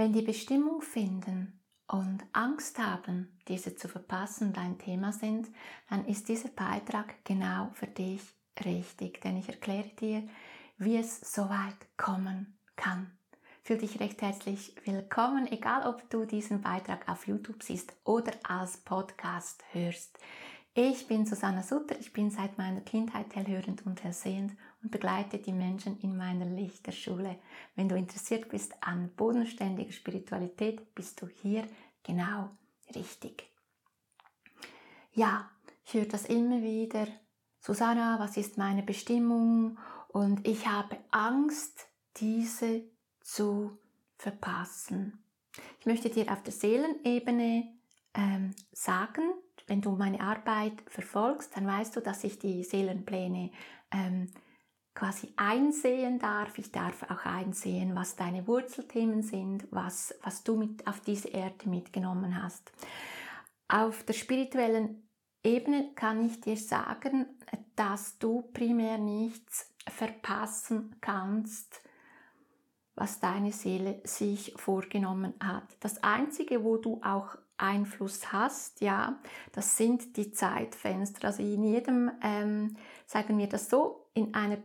Wenn die Bestimmung finden und Angst haben, diese zu verpassen, dein Thema sind, dann ist dieser Beitrag genau für dich richtig, denn ich erkläre dir, wie es so weit kommen kann. Fühl dich recht herzlich willkommen, egal ob du diesen Beitrag auf YouTube siehst oder als Podcast hörst. Ich bin Susanna Sutter, ich bin seit meiner Kindheit hellhörend und hellsehend und begleite die Menschen in meiner Lichterschule. Wenn du interessiert bist an bodenständiger Spiritualität, bist du hier genau richtig. Ja, ich höre das immer wieder. Susanna, was ist meine Bestimmung? Und ich habe Angst, diese zu verpassen. Ich möchte dir auf der Seelenebene ähm, sagen, wenn du meine Arbeit verfolgst, dann weißt du, dass ich die Seelenpläne ähm, quasi einsehen darf. Ich darf auch einsehen, was deine Wurzelthemen sind, was, was du mit auf diese Erde mitgenommen hast. Auf der spirituellen Ebene kann ich dir sagen, dass du primär nichts verpassen kannst, was deine Seele sich vorgenommen hat. Das Einzige, wo du auch Einfluss hast, ja, das sind die Zeitfenster. Also in jedem, ähm, sagen wir das so, in einer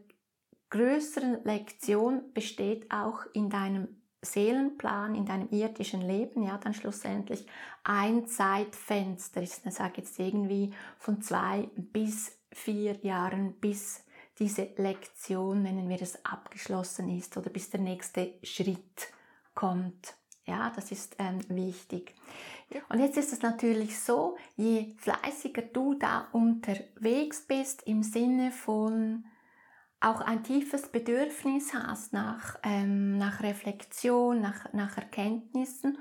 größeren Lektion besteht auch in deinem Seelenplan, in deinem irdischen Leben, ja, dann schlussendlich ein Zeitfenster. Ich sage jetzt irgendwie von zwei bis vier Jahren, bis diese Lektion, nennen wir es, abgeschlossen ist oder bis der nächste Schritt kommt. Ja, das ist ähm, wichtig. Und jetzt ist es natürlich so, je fleißiger du da unterwegs bist, im Sinne von auch ein tiefes Bedürfnis hast nach, ähm, nach Reflexion, nach, nach Erkenntnissen,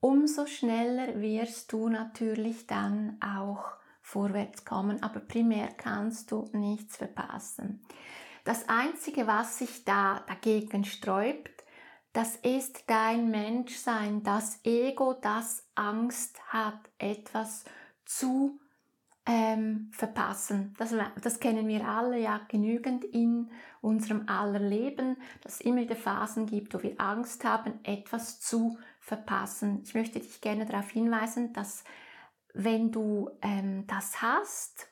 umso schneller wirst du natürlich dann auch vorwärts kommen, aber primär kannst du nichts verpassen. Das Einzige, was sich da dagegen sträubt, das ist dein Menschsein, das Ego, das Angst hat, etwas zu ähm, verpassen. Das, das kennen wir alle ja genügend in unserem aller Leben, dass es immer wieder Phasen gibt, wo wir Angst haben, etwas zu verpassen. Ich möchte dich gerne darauf hinweisen, dass wenn du ähm, das hast,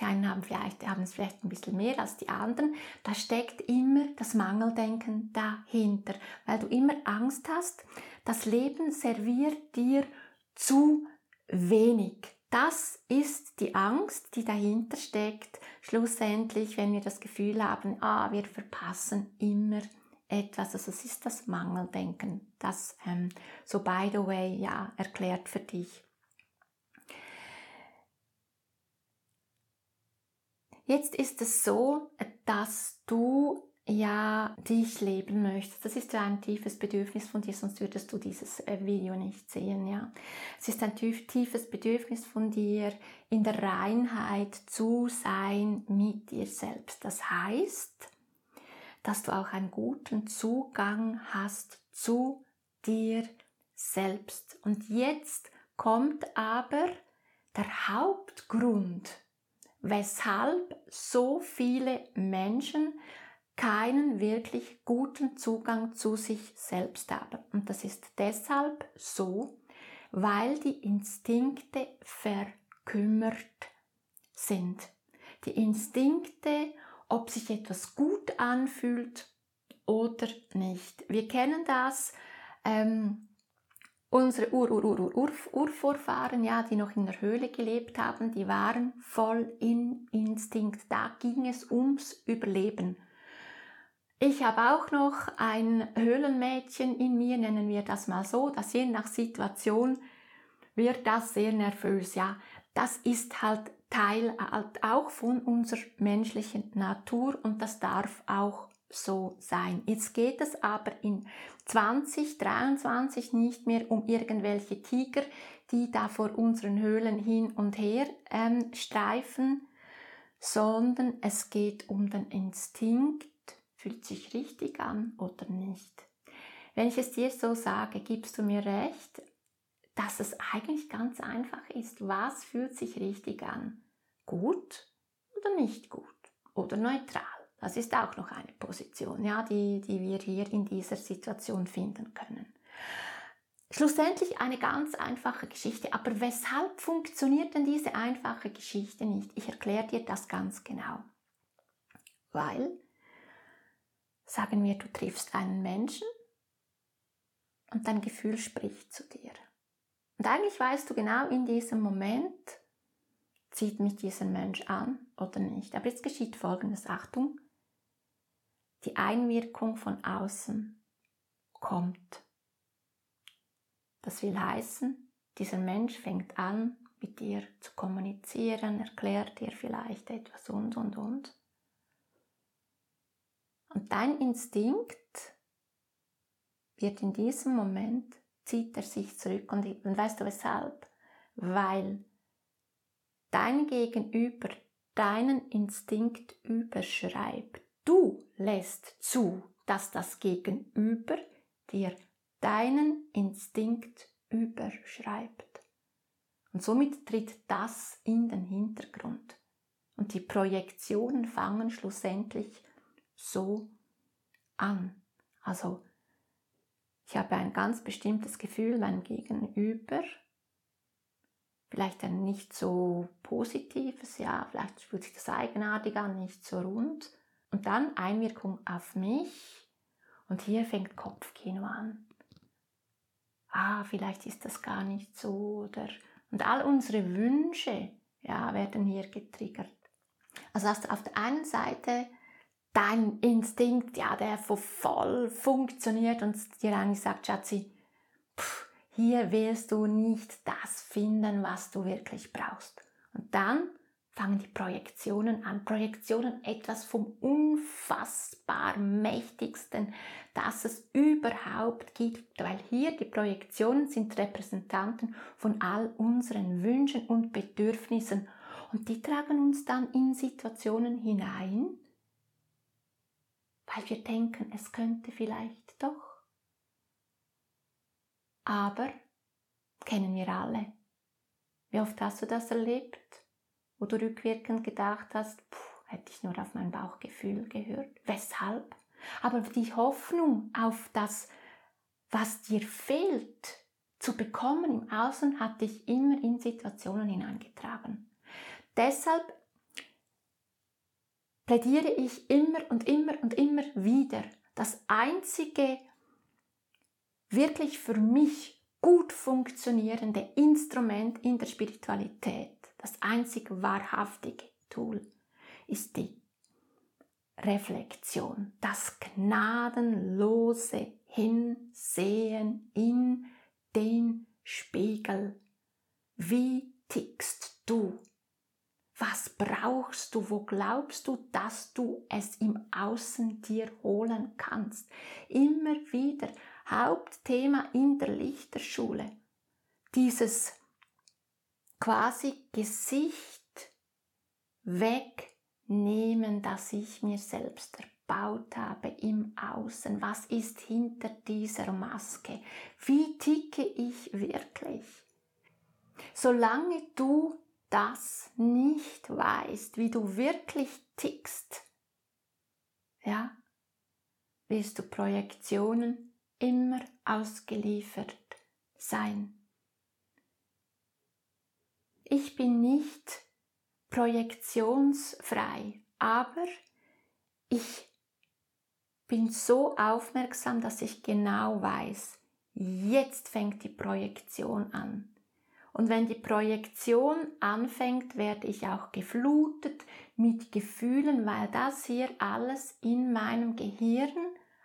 die einen haben, vielleicht, haben es vielleicht ein bisschen mehr als die anderen. Da steckt immer das Mangeldenken dahinter, weil du immer Angst hast, das Leben serviert dir zu wenig. Das ist die Angst, die dahinter steckt. Schlussendlich, wenn wir das Gefühl haben, ah, wir verpassen immer etwas. Also es ist das Mangeldenken, das ähm, so by the way ja erklärt für dich. Jetzt ist es so, dass du ja dich leben möchtest. Das ist ja ein tiefes Bedürfnis von dir, sonst würdest du dieses äh, Video nicht sehen, ja. Es ist ein tiefes Bedürfnis von dir, in der Reinheit zu sein mit dir selbst. Das heißt, dass du auch einen guten Zugang hast zu dir selbst. Und jetzt kommt aber der Hauptgrund, weshalb so viele Menschen keinen wirklich guten Zugang zu sich selbst haben. Und das ist deshalb so, weil die Instinkte verkümmert sind. Die Instinkte, ob sich etwas gut anfühlt oder nicht. Wir kennen das. Ähm, Unsere Ur -Ur -Ur -Ur Urvorfahren, ja, die noch in der Höhle gelebt haben, die waren voll in Instinkt. Da ging es ums Überleben. Ich habe auch noch ein Höhlenmädchen in mir, nennen wir das mal so, dass je nach Situation wird das sehr nervös, ja. Das ist halt Teil halt auch von unserer menschlichen Natur und das darf auch so sein. Jetzt geht es aber in 2023 nicht mehr um irgendwelche Tiger, die da vor unseren Höhlen hin und her ähm, streifen, sondern es geht um den Instinkt, fühlt sich richtig an oder nicht. Wenn ich es dir so sage, gibst du mir recht, dass es eigentlich ganz einfach ist. Was fühlt sich richtig an? Gut oder nicht gut? Oder neutral? Das ist auch noch eine Position, ja, die, die wir hier in dieser Situation finden können. Schlussendlich eine ganz einfache Geschichte. Aber weshalb funktioniert denn diese einfache Geschichte nicht? Ich erkläre dir das ganz genau. Weil, sagen wir, du triffst einen Menschen und dein Gefühl spricht zu dir. Und eigentlich weißt du genau in diesem Moment, zieht mich dieser Mensch an oder nicht. Aber jetzt geschieht Folgendes, Achtung, die Einwirkung von außen kommt. Das will heißen, dieser Mensch fängt an, mit dir zu kommunizieren, erklärt dir vielleicht etwas und, und, und. Und dein Instinkt wird in diesem Moment, zieht er sich zurück. Und, und weißt du weshalb? Weil dein Gegenüber deinen Instinkt überschreibt. Du lässt zu, dass das Gegenüber dir deinen Instinkt überschreibt. Und somit tritt das in den Hintergrund. Und die Projektionen fangen schlussendlich so an. Also, ich habe ein ganz bestimmtes Gefühl mein Gegenüber, vielleicht ein nicht so positives, ja, vielleicht fühlt sich das eigenartig an, nicht so rund. Und dann Einwirkung auf mich und hier fängt Kopfkino an ah, vielleicht ist das gar nicht so oder und all unsere Wünsche ja, werden hier getriggert. Also hast du auf der einen Seite dein Instinkt, ja, der voll funktioniert und dir eigentlich sagt, Schatzi, pff, hier wirst du nicht das finden, was du wirklich brauchst. Und dann fangen die Projektionen an. Projektionen etwas vom unfassbar mächtigsten, das es überhaupt gibt, weil hier die Projektionen sind Repräsentanten von all unseren Wünschen und Bedürfnissen und die tragen uns dann in Situationen hinein, weil wir denken, es könnte vielleicht doch. Aber kennen wir alle. Wie oft hast du das erlebt? wo du rückwirkend gedacht hast, puh, hätte ich nur auf mein Bauchgefühl gehört. Weshalb? Aber die Hoffnung auf das, was dir fehlt, zu bekommen im Außen, hat dich immer in Situationen hineingetragen. Deshalb plädiere ich immer und immer und immer wieder, das einzige wirklich für mich gut funktionierende Instrument in der Spiritualität das einzig wahrhaftige Tool ist die Reflexion, das gnadenlose Hinsehen in den Spiegel. Wie tickst du? Was brauchst du? Wo glaubst du, dass du es im Außen dir holen kannst? Immer wieder Hauptthema in der Lichterschule. Dieses quasi Gesicht wegnehmen, das ich mir selbst erbaut habe im Außen. Was ist hinter dieser Maske? Wie ticke ich wirklich? Solange du das nicht weißt, wie du wirklich tickst, ja, wirst du Projektionen immer ausgeliefert sein ich bin nicht projektionsfrei, aber ich bin so aufmerksam, dass ich genau weiß, jetzt fängt die Projektion an. Und wenn die Projektion anfängt, werde ich auch geflutet mit Gefühlen, weil das hier alles in meinem Gehirn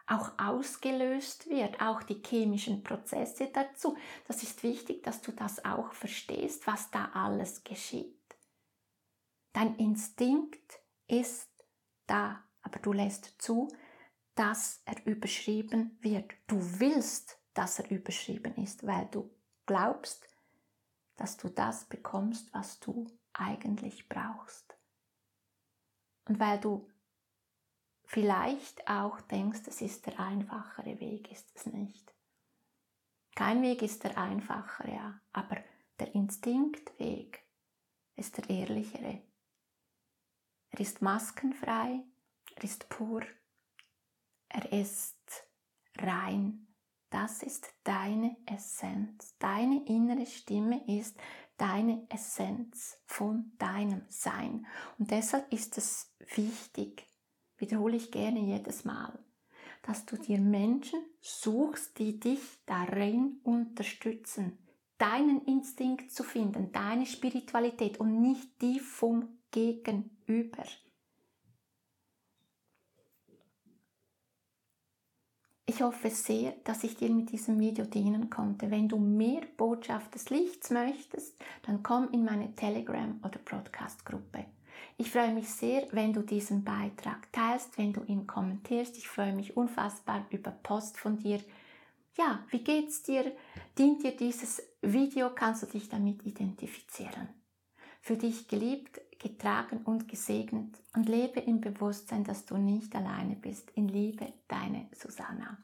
auch ausgelöst wird, auch die chemischen Prozesse dazu. Das ist wichtig, dass du das auch verstehst, was da alles geschieht. Dein Instinkt ist da, aber du lässt zu, dass er überschrieben wird. Du willst, dass er überschrieben ist, weil du glaubst, dass du das bekommst, was du eigentlich brauchst. Und weil du vielleicht auch denkst, es ist der einfachere Weg, ist es nicht. Kein Weg ist der einfachere, ja, aber der Instinktweg ist der ehrlichere. Er ist maskenfrei, er ist pur, er ist rein, Das ist deine Essenz. Deine innere Stimme ist deine Essenz von deinem Sein. Und deshalb ist es wichtig, wiederhole ich gerne jedes Mal, dass du dir Menschen suchst, die dich darin unterstützen, deinen Instinkt zu finden, deine Spiritualität und nicht die vom Gegenüber. Ich hoffe sehr, dass ich dir mit diesem Video dienen konnte. Wenn du mehr Botschaft des Lichts möchtest, dann komm in meine Telegram- oder Broadcast-Gruppe. Ich freue mich sehr, wenn du diesen Beitrag teilst, wenn du ihn kommentierst. Ich freue mich unfassbar über Post von dir. Ja, wie geht's dir? Dient dir dieses Video? Kannst du dich damit identifizieren? Für dich geliebt, getragen und gesegnet und lebe im Bewusstsein, dass du nicht alleine bist. In Liebe, deine Susanna.